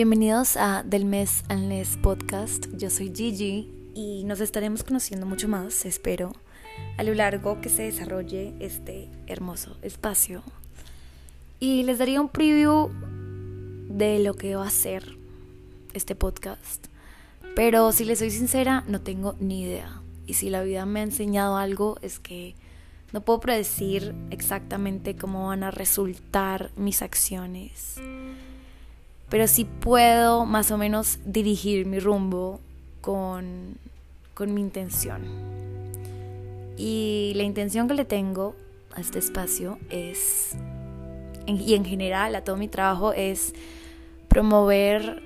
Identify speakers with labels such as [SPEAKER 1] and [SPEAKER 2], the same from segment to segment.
[SPEAKER 1] Bienvenidos a Del Mes al Mes Podcast. Yo soy Gigi y nos estaremos conociendo mucho más, espero, a lo largo que se desarrolle este hermoso espacio. Y les daría un preview de lo que va a ser este podcast. Pero si les soy sincera, no tengo ni idea. Y si la vida me ha enseñado algo es que no puedo predecir exactamente cómo van a resultar mis acciones pero sí puedo más o menos dirigir mi rumbo con, con mi intención. Y la intención que le tengo a este espacio es, y en general a todo mi trabajo, es promover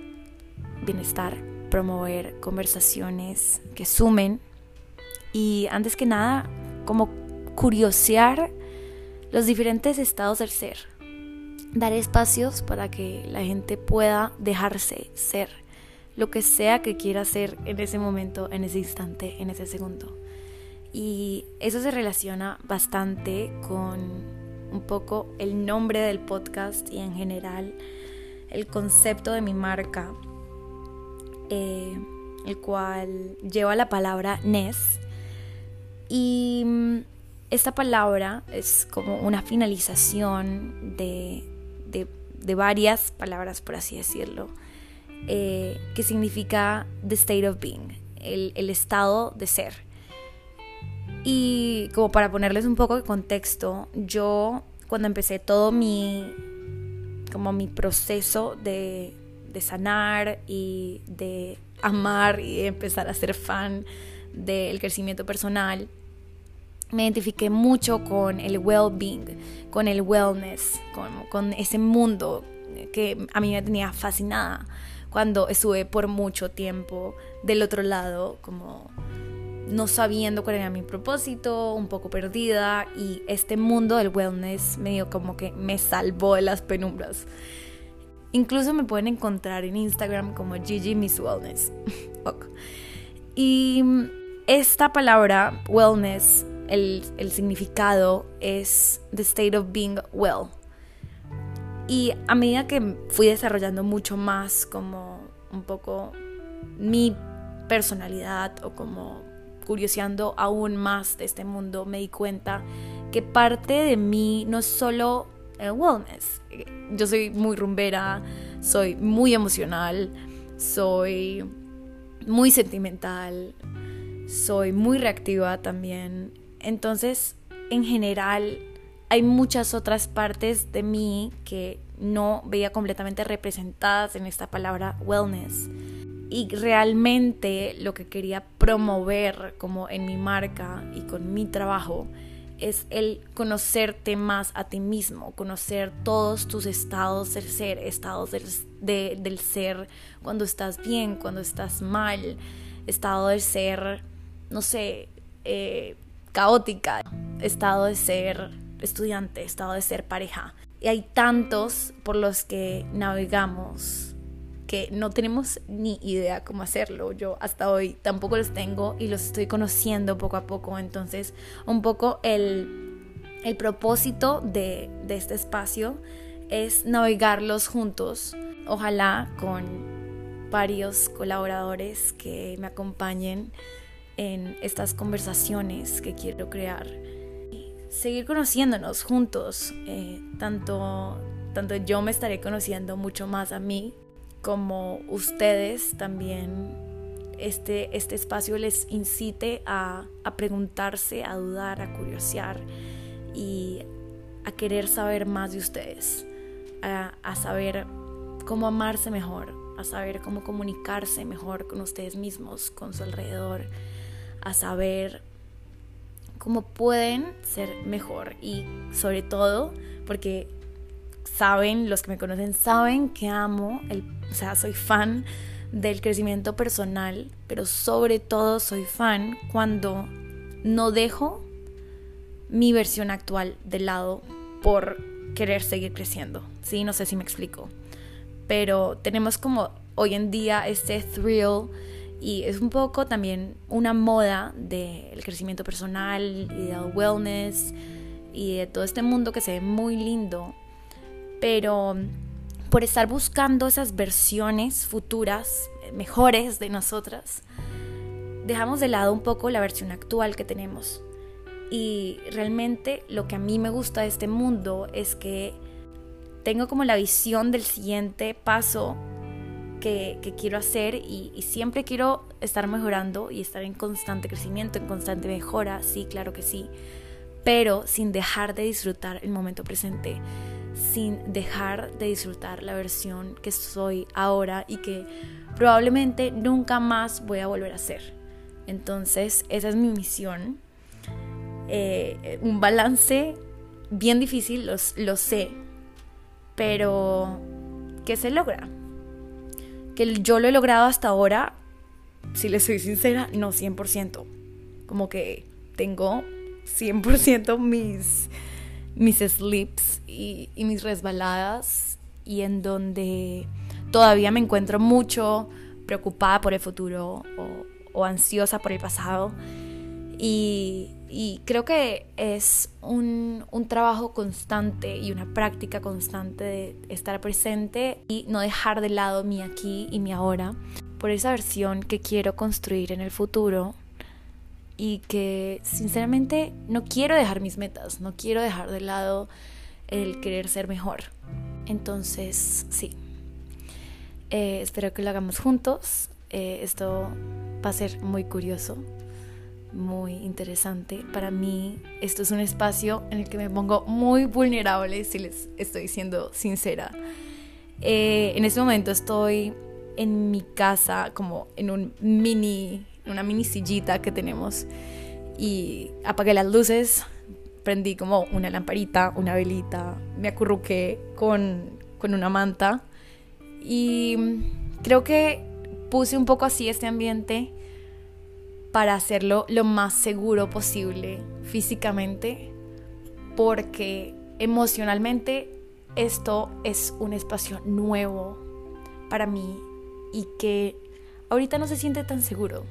[SPEAKER 1] bienestar, promover conversaciones que sumen y antes que nada, como curiosear los diferentes estados del ser dar espacios para que la gente pueda dejarse ser lo que sea que quiera ser en ese momento, en ese instante, en ese segundo. Y eso se relaciona bastante con un poco el nombre del podcast y en general el concepto de mi marca, eh, el cual lleva la palabra Ness. Y mm, esta palabra es como una finalización de de, varias palabras, por así decirlo, eh, que significa the state of being, el, el estado de ser. Y como para ponerles un poco de contexto, yo cuando empecé todo mi, como mi proceso de, de sanar y de amar y empezar a ser fan del crecimiento personal, me identifiqué mucho con el well-being, con el wellness, con, ese mundo que a mí me tenía fascinada cuando estuve por mucho tiempo del otro lado, como no sabiendo cuál era mi propósito, un poco perdida y este mundo del wellness medio como que me salvó de las penumbras. Incluso me pueden encontrar en Instagram como Gigi Miss Wellness. Y esta palabra wellness el, significado es the state of being well. Y a medida que fui desarrollando mucho más como un poco mi personalidad o como curioseando aún más de este mundo, me di cuenta que parte de mí no es solo el wellness. Yo soy muy rumbera, soy muy emocional, soy muy sentimental, soy muy reactiva también entonces, en general, hay muchas otras partes de mí que no veía completamente representadas en esta palabra wellness. Y realmente lo que quería promover como en mi marca y con mi trabajo es el conocerte más a ti mismo, conocer todos tus estados del ser, estados del, ser cuando estás bien, cuando estás mal, estado de ser, no sé, eh, caótica, estado de ser estudiante, estado de ser pareja. Y hay tantos por los que navegamos que no tenemos ni idea cómo hacerlo. Yo hasta hoy tampoco los tengo y los estoy conociendo poco a poco. Entonces, un poco el, el propósito de, de este espacio es navegarlos juntos. Ojalá con varios colaboradores que me acompañen en estas conversaciones que quiero crear. Seguir conociéndonos juntos, eh, tanto, tanto yo me estaré conociendo mucho más a mí como ustedes también este, este espacio les incite a, a preguntarse, a dudar, a curiosear y a querer saber más de ustedes, a, a saber cómo amarse mejor, a saber cómo comunicarse mejor con ustedes mismos, con su alrededor a saber cómo pueden ser mejor y sobre todo porque saben, los que me conocen saben que amo, el, o sea, soy fan del crecimiento personal, pero sobre todo soy fan cuando no dejo mi versión actual de lado por querer seguir creciendo. Sí, no sé si me explico. Pero tenemos como hoy en día este thrill y es un poco también una moda del crecimiento personal y del wellness y de todo este mundo que se ve muy lindo. Pero por estar buscando esas versiones futuras, mejores de nosotras, dejamos de lado un poco la versión actual que tenemos. Y realmente lo que a mí me gusta de este mundo es que tengo como la visión del siguiente paso que, quiero hacer y, y, siempre quiero estar mejorando y estar en constante crecimiento, en constante mejora, sí, claro que sí, pero sin dejar de disfrutar el momento presente, sin dejar de disfrutar la versión que soy ahora y que probablemente nunca más voy a volver a ser. Entonces, esa es mi misión. Eh, un balance bien difícil, lo sé, pero que se logra. Que yo lo he logrado hasta ahora, si le soy sincera, no 100%. Como que tengo 100% mis, mis slips y, mis resbaladas y en donde todavía me encuentro mucho preocupada por el futuro o, ansiosa por el pasado. Y, creo que es un, trabajo constante y una práctica constante de estar presente y no dejar de lado mi aquí y mi ahora por esa versión que quiero construir en el futuro y que sinceramente no quiero dejar mis metas, no quiero dejar de lado el querer ser mejor. Entonces, sí, eh, espero que lo hagamos juntos. Eh, esto va a ser muy curioso, muy interesante. Para mí, esto es un espacio en el que me pongo muy vulnerable, si les estoy siendo sincera. Eh, en este momento estoy en mi casa, como en un mini una mini sillita que tenemos y apagué las luces, prendí como una lamparita, una velita, me acurruqué con, con una manta y creo que puse un poco así este ambiente para hacerlo lo más seguro posible físicamente porque emocionalmente esto es un espacio nuevo para mí y que ahorita no se siente tan seguro.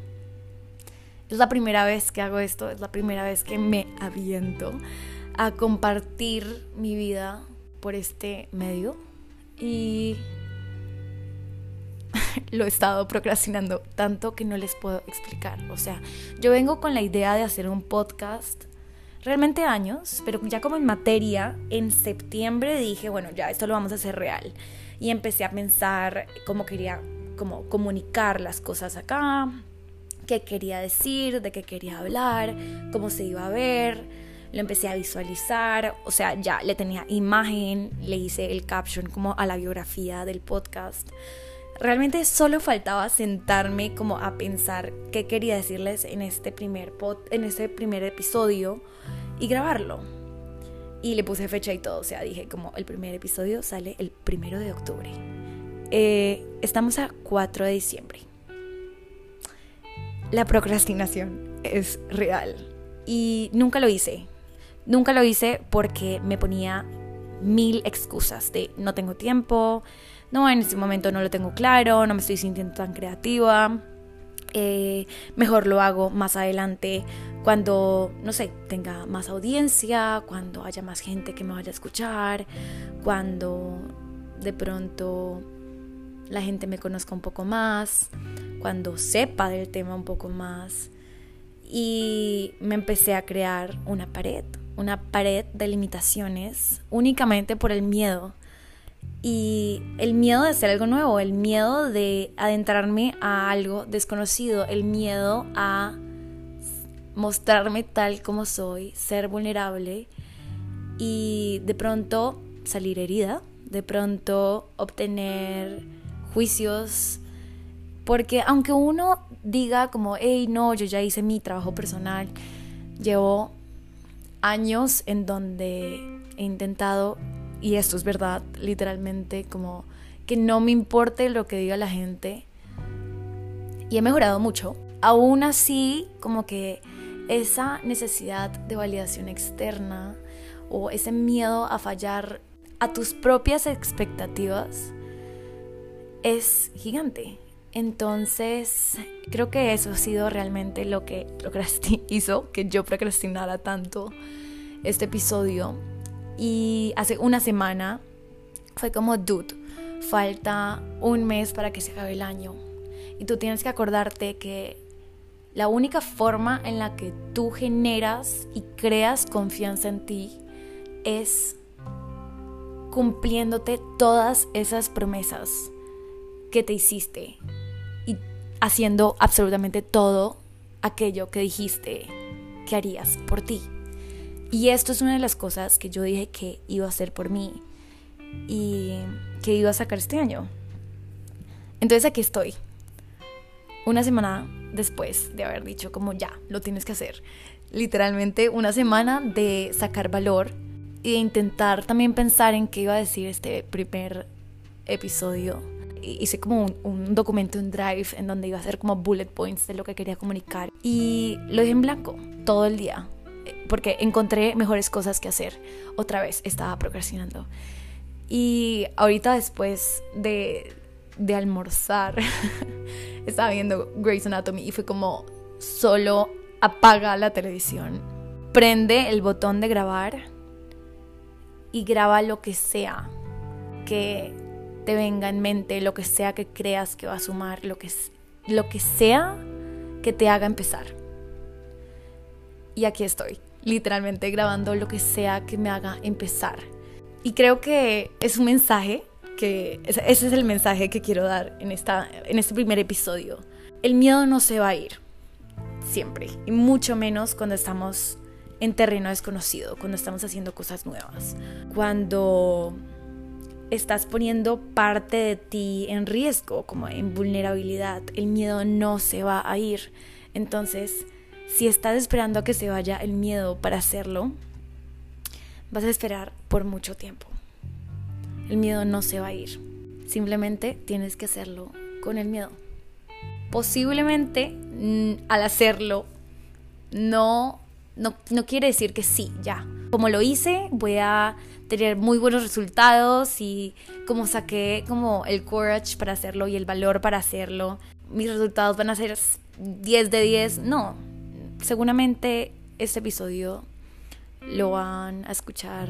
[SPEAKER 1] Es la primera vez que hago esto, es la primera vez que me aviento a compartir mi vida por este medio y lo he estado procrastinando tanto que no les puedo explicar. O sea, yo vengo con la idea de hacer un podcast realmente años, pero ya como en materia, en septiembre dije, bueno, ya esto lo vamos a hacer real. Y empecé a pensar cómo quería como comunicar las cosas acá, qué quería decir, de qué quería hablar, cómo se iba a ver. Lo empecé a visualizar, o sea, ya le tenía imagen, le hice el caption como a la biografía del podcast. Realmente solo faltaba sentarme como a pensar qué quería decirles en este primer, en este primer episodio y grabarlo. Y le puse fecha y todo, o sea, dije como el primer episodio sale el primero de octubre. Eh, estamos a 4 de diciembre la procrastinación es real. Y nunca lo hice. Nunca lo hice porque me ponía mil excusas de no tengo tiempo, no, en este momento no lo tengo claro, no me estoy sintiendo tan creativa. Eh, mejor lo hago más adelante cuando, no sé, tenga más audiencia, cuando haya más gente que me vaya a escuchar, cuando de pronto la gente me conozca un poco más, cuando sepa del tema un poco más. Y me empecé a crear una pared, una pared de limitaciones únicamente por el miedo. Y el miedo de hacer algo nuevo, el miedo de adentrarme a algo desconocido, el miedo a mostrarme tal como soy, ser vulnerable y de pronto salir herida, de pronto obtener juicios, porque aunque uno diga como, hey, no, yo ya hice mi trabajo personal, llevo años en donde he intentado, y esto es verdad, literalmente, como que no me importe lo que diga la gente, y he mejorado mucho. Aún así, como que esa necesidad de validación externa o ese miedo a fallar a tus propias expectativas es gigante. Entonces, creo que eso ha sido realmente lo que hizo que yo procrastinara tanto este episodio. Y hace una semana fue como, dude, falta un mes para que se acabe el año. Y tú tienes que acordarte que la única forma en la que tú generas y creas confianza en ti es cumpliéndote todas esas promesas que te hiciste y haciendo absolutamente todo aquello que dijiste que harías por ti. Y esto es una de las cosas que yo dije que iba a hacer por mí y que iba a sacar este año. Entonces aquí estoy. Una semana después de haber dicho como ya, lo tienes que hacer. Literalmente una semana de sacar valor y de intentar también pensar en qué iba a decir este primer episodio. Hice como un, un documento en Drive en donde iba a hacer como bullet points de lo que quería comunicar. Y lo dejé en blanco todo el día porque encontré mejores cosas que hacer. Otra vez estaba procrastinando. Y ahorita después de, almorzar, estaba viendo Grey's Anatomy y fue como, solo apaga la televisión, prende el botón de grabar y graba lo que sea que te venga en mente, lo que sea que creas que va a sumar, lo que, lo que sea que te haga empezar. Y aquí estoy, literalmente grabando lo que sea que me haga empezar. Y creo que es un mensaje que ese es el mensaje que quiero dar en esta en este primer episodio. El miedo no se va a ir siempre y mucho menos cuando estamos en terreno desconocido, cuando estamos haciendo cosas nuevas. Cuando estás poniendo parte de ti en riesgo, como en vulnerabilidad, el miedo no se va a ir. Entonces, si estás esperando a que se vaya el miedo para hacerlo, vas a esperar por mucho tiempo. El miedo no se va a ir. Simplemente tienes que hacerlo con el miedo. Posiblemente mm, al hacerlo no, no, no quiere decir que sí, ya. Como lo hice, voy a tener muy buenos resultados y como saqué como el courage para hacerlo y el valor para hacerlo, mis resultados van a ser 10 de 10. No, seguramente este episodio lo van a escuchar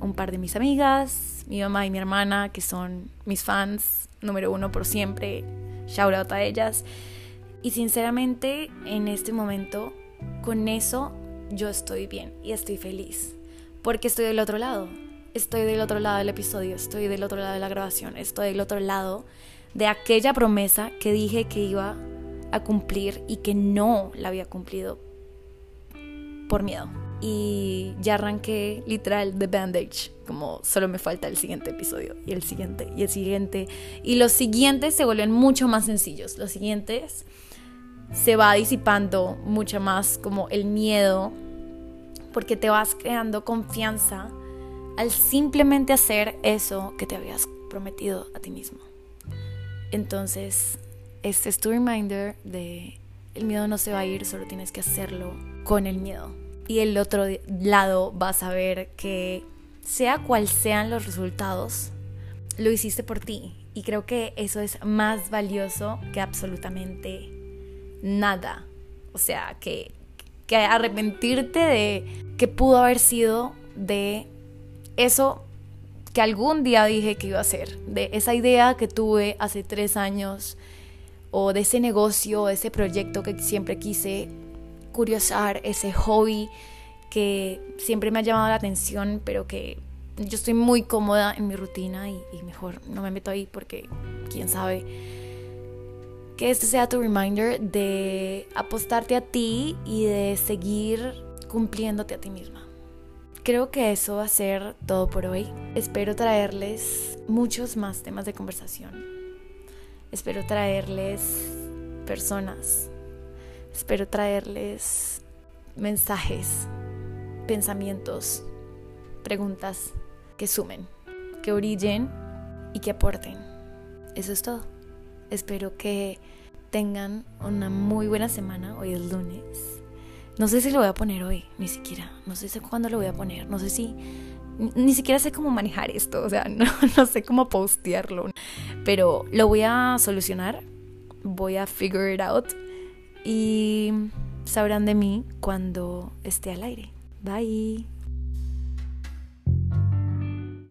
[SPEAKER 1] un par de mis amigas, mi mamá y mi hermana, que son mis fans número uno por siempre. Shout out a ellas. Y sinceramente, en este momento, con eso yo estoy bien y estoy feliz. Porque estoy del otro lado. Estoy del otro lado del episodio, estoy del otro lado de la grabación, estoy del otro lado de aquella promesa que dije que iba a cumplir y que no la había cumplido por miedo. Y ya arranqué literal de bandage, como solo me falta el siguiente episodio y el siguiente y el siguiente. Y los siguientes se vuelven mucho más sencillos. Los siguientes se va disipando mucho más como el miedo porque te vas creando confianza al simplemente hacer eso que te habías prometido a ti mismo. Entonces, este es tu reminder de el miedo no se va a ir, solo tienes que hacerlo con el miedo. Y el otro lado vas a ver que sea cual sean los resultados, lo hiciste por ti. Y creo que eso es más valioso que absolutamente nada. O sea, que, que arrepentirte de que pudo haber sido de eso que algún día dije que iba a hacer, de esa idea que tuve hace tres años o de ese negocio, ese proyecto que siempre quise curiosar, ese hobby que siempre me ha llamado la atención, pero que yo estoy muy cómoda en mi rutina y, mejor no me meto ahí porque quién sabe. Que este sea tu reminder de apostarte a ti y de seguir cumpliéndote a ti misma. Creo que eso va a ser todo por hoy. Espero traerles muchos más temas de conversación Espero traerles personas. Espero traerles mensajes, pensamientos, preguntas que sumen, que orillen y que aporten. Eso es todo. Espero que tengan una muy buena semana. Hoy es lunes. No sé si lo voy a poner hoy, ni siquiera. No sé cuándo lo voy a poner. No sé si ni siquiera sé cómo manejar esto, o sea, no, sé cómo postearlo, pero lo voy a solucionar, voy a figure it out y sabrán de mí cuando esté al aire. Bye.